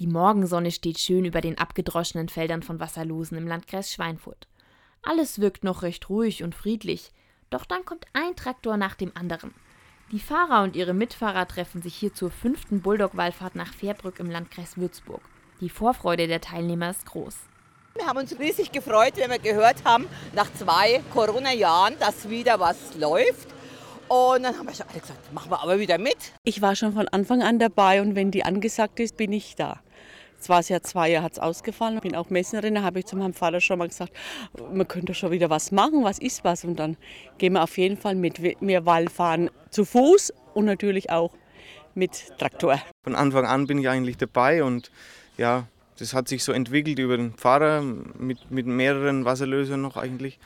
Die Morgensonne steht schön über den abgedroschenen Feldern von Wasserlosen im Landkreis Schweinfurt. Alles wirkt noch recht ruhig und friedlich, doch dann kommt ein Traktor nach dem anderen. Die Fahrer und ihre Mitfahrer treffen sich hier zur fünften Bulldog-Wallfahrt nach Fährbrück im Landkreis Würzburg. Die Vorfreude der Teilnehmer ist groß. Wir haben uns riesig gefreut, wenn wir gehört haben, nach zwei Corona-Jahren, dass wieder was läuft. Und dann haben wir schon alle gesagt, machen wir aber wieder mit. Ich war schon von Anfang an dabei und wenn die angesagt ist, bin ich da. Es war es ja zwei Jahre, hat es ausgefallen. Ich bin auch Messnerin, da habe ich zu meinem Vater schon mal gesagt, man könnte schon wieder was machen, was ist was. Und dann gehen wir auf jeden Fall mit. Wir Wallfahren zu Fuß und natürlich auch mit Traktor. Von Anfang an bin ich eigentlich dabei und ja, das hat sich so entwickelt über den Pfarrer mit, mit mehreren Wasserlösern noch eigentlich,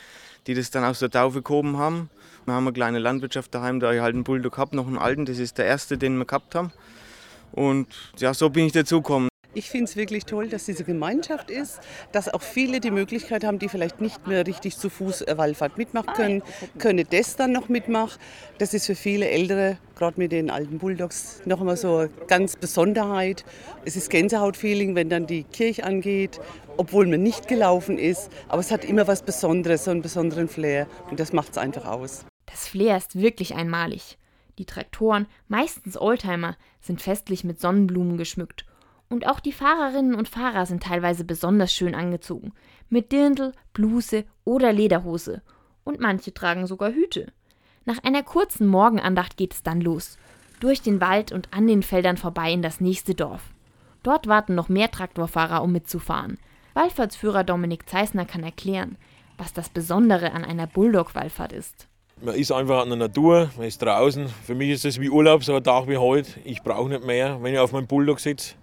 die das dann aus der Taufe gehoben haben. Wir haben eine kleine Landwirtschaft daheim, da ich halt einen Bulldog habe, noch einen alten, das ist der erste, den wir gehabt haben. Und ja, so bin ich dazugekommen. Ich finde es wirklich toll, dass diese Gemeinschaft ist, dass auch viele die Möglichkeit haben, die vielleicht nicht mehr richtig zu Fuß Wallfahrt mitmachen können, können das dann noch mitmachen. Das ist für viele Ältere, gerade mit den alten Bulldogs, noch einmal so eine ganz Besonderheit. Es ist Gänsehautfeeling, wenn dann die Kirche angeht, obwohl man nicht gelaufen ist. Aber es hat immer was Besonderes, so einen besonderen Flair und das macht es einfach aus. Das Flair ist wirklich einmalig. Die Traktoren, meistens Oldtimer, sind festlich mit Sonnenblumen geschmückt und auch die Fahrerinnen und Fahrer sind teilweise besonders schön angezogen. Mit Dirndl, Bluse oder Lederhose. Und manche tragen sogar Hüte. Nach einer kurzen Morgenandacht geht es dann los. Durch den Wald und an den Feldern vorbei in das nächste Dorf. Dort warten noch mehr Traktorfahrer, um mitzufahren. Wallfahrtsführer Dominik Zeisner kann erklären, was das Besondere an einer Bulldog-Wallfahrt ist. Man ist einfach an der Natur, man ist draußen. Für mich ist es wie Urlaub, so ein Tag wie heute. Ich brauche nicht mehr, wenn ich auf meinem Bulldog sitze.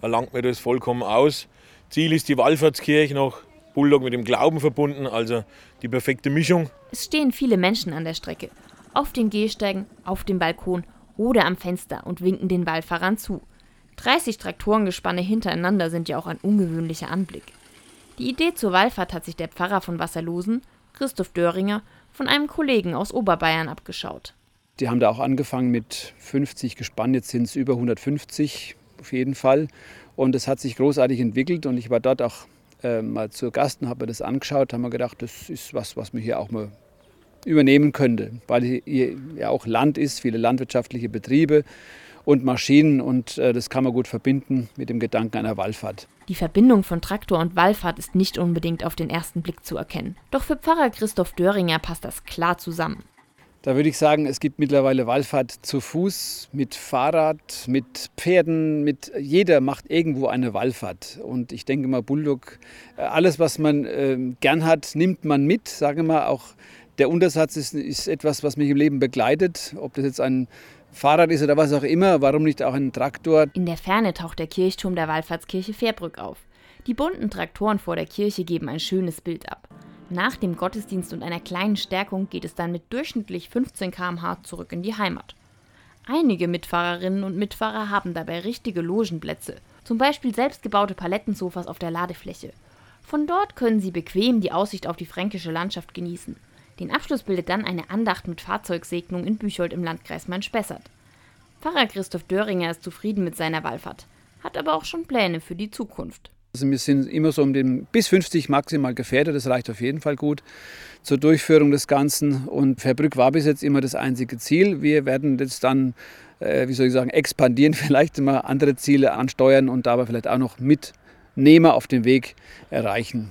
Da langt mir das vollkommen aus. Ziel ist die Wallfahrtskirche noch Bulldog mit dem Glauben verbunden, also die perfekte Mischung. Es stehen viele Menschen an der Strecke. Auf den Gehsteigen, auf dem Balkon oder am Fenster und winken den Wallfahrern zu. 30 Traktorengespanne hintereinander sind ja auch ein ungewöhnlicher Anblick. Die Idee zur Wallfahrt hat sich der Pfarrer von Wasserlosen, Christoph Döringer, von einem Kollegen aus Oberbayern abgeschaut. Die haben da auch angefangen mit 50 Gespann, jetzt sind es über 150 auf jeden Fall. Und es hat sich großartig entwickelt und ich war dort auch äh, mal zu Gast und habe mir das angeschaut, haben wir gedacht, das ist was, was man hier auch mal übernehmen könnte, weil hier ja auch Land ist, viele landwirtschaftliche Betriebe und Maschinen und äh, das kann man gut verbinden mit dem Gedanken einer Wallfahrt. Die Verbindung von Traktor und Wallfahrt ist nicht unbedingt auf den ersten Blick zu erkennen. Doch für Pfarrer Christoph Döringer passt das klar zusammen. Da würde ich sagen, es gibt mittlerweile Wallfahrt zu Fuß, mit Fahrrad, mit Pferden, mit jeder macht irgendwo eine Wallfahrt. Und ich denke mal, Bulldog, äh, alles, was man äh, gern hat, nimmt man mit. Sage mal, auch der Untersatz ist, ist etwas, was mich im Leben begleitet. Ob das jetzt ein Fahrrad ist oder was auch immer, warum nicht auch ein Traktor? In der Ferne taucht der Kirchturm der Wallfahrtskirche Fährbrück auf. Die bunten Traktoren vor der Kirche geben ein schönes Bild ab. Nach dem Gottesdienst und einer kleinen Stärkung geht es dann mit durchschnittlich 15 km/h zurück in die Heimat. Einige Mitfahrerinnen und Mitfahrer haben dabei richtige Logenplätze, zum Beispiel selbstgebaute Palettensofas auf der Ladefläche. Von dort können sie bequem die Aussicht auf die fränkische Landschaft genießen. Den Abschluss bildet dann eine Andacht mit Fahrzeugsegnung in Büchold im Landkreis Main-Spessart. Pfarrer Christoph Döringer ist zufrieden mit seiner Wallfahrt, hat aber auch schon Pläne für die Zukunft. Also wir sind immer so um den bis 50 maximal gefährdet, das reicht auf jeden Fall gut zur Durchführung des Ganzen. Und Verbrück war bis jetzt immer das einzige Ziel. Wir werden jetzt dann, äh, wie soll ich sagen, expandieren, vielleicht immer andere Ziele ansteuern und dabei vielleicht auch noch Mitnehmer auf dem Weg erreichen.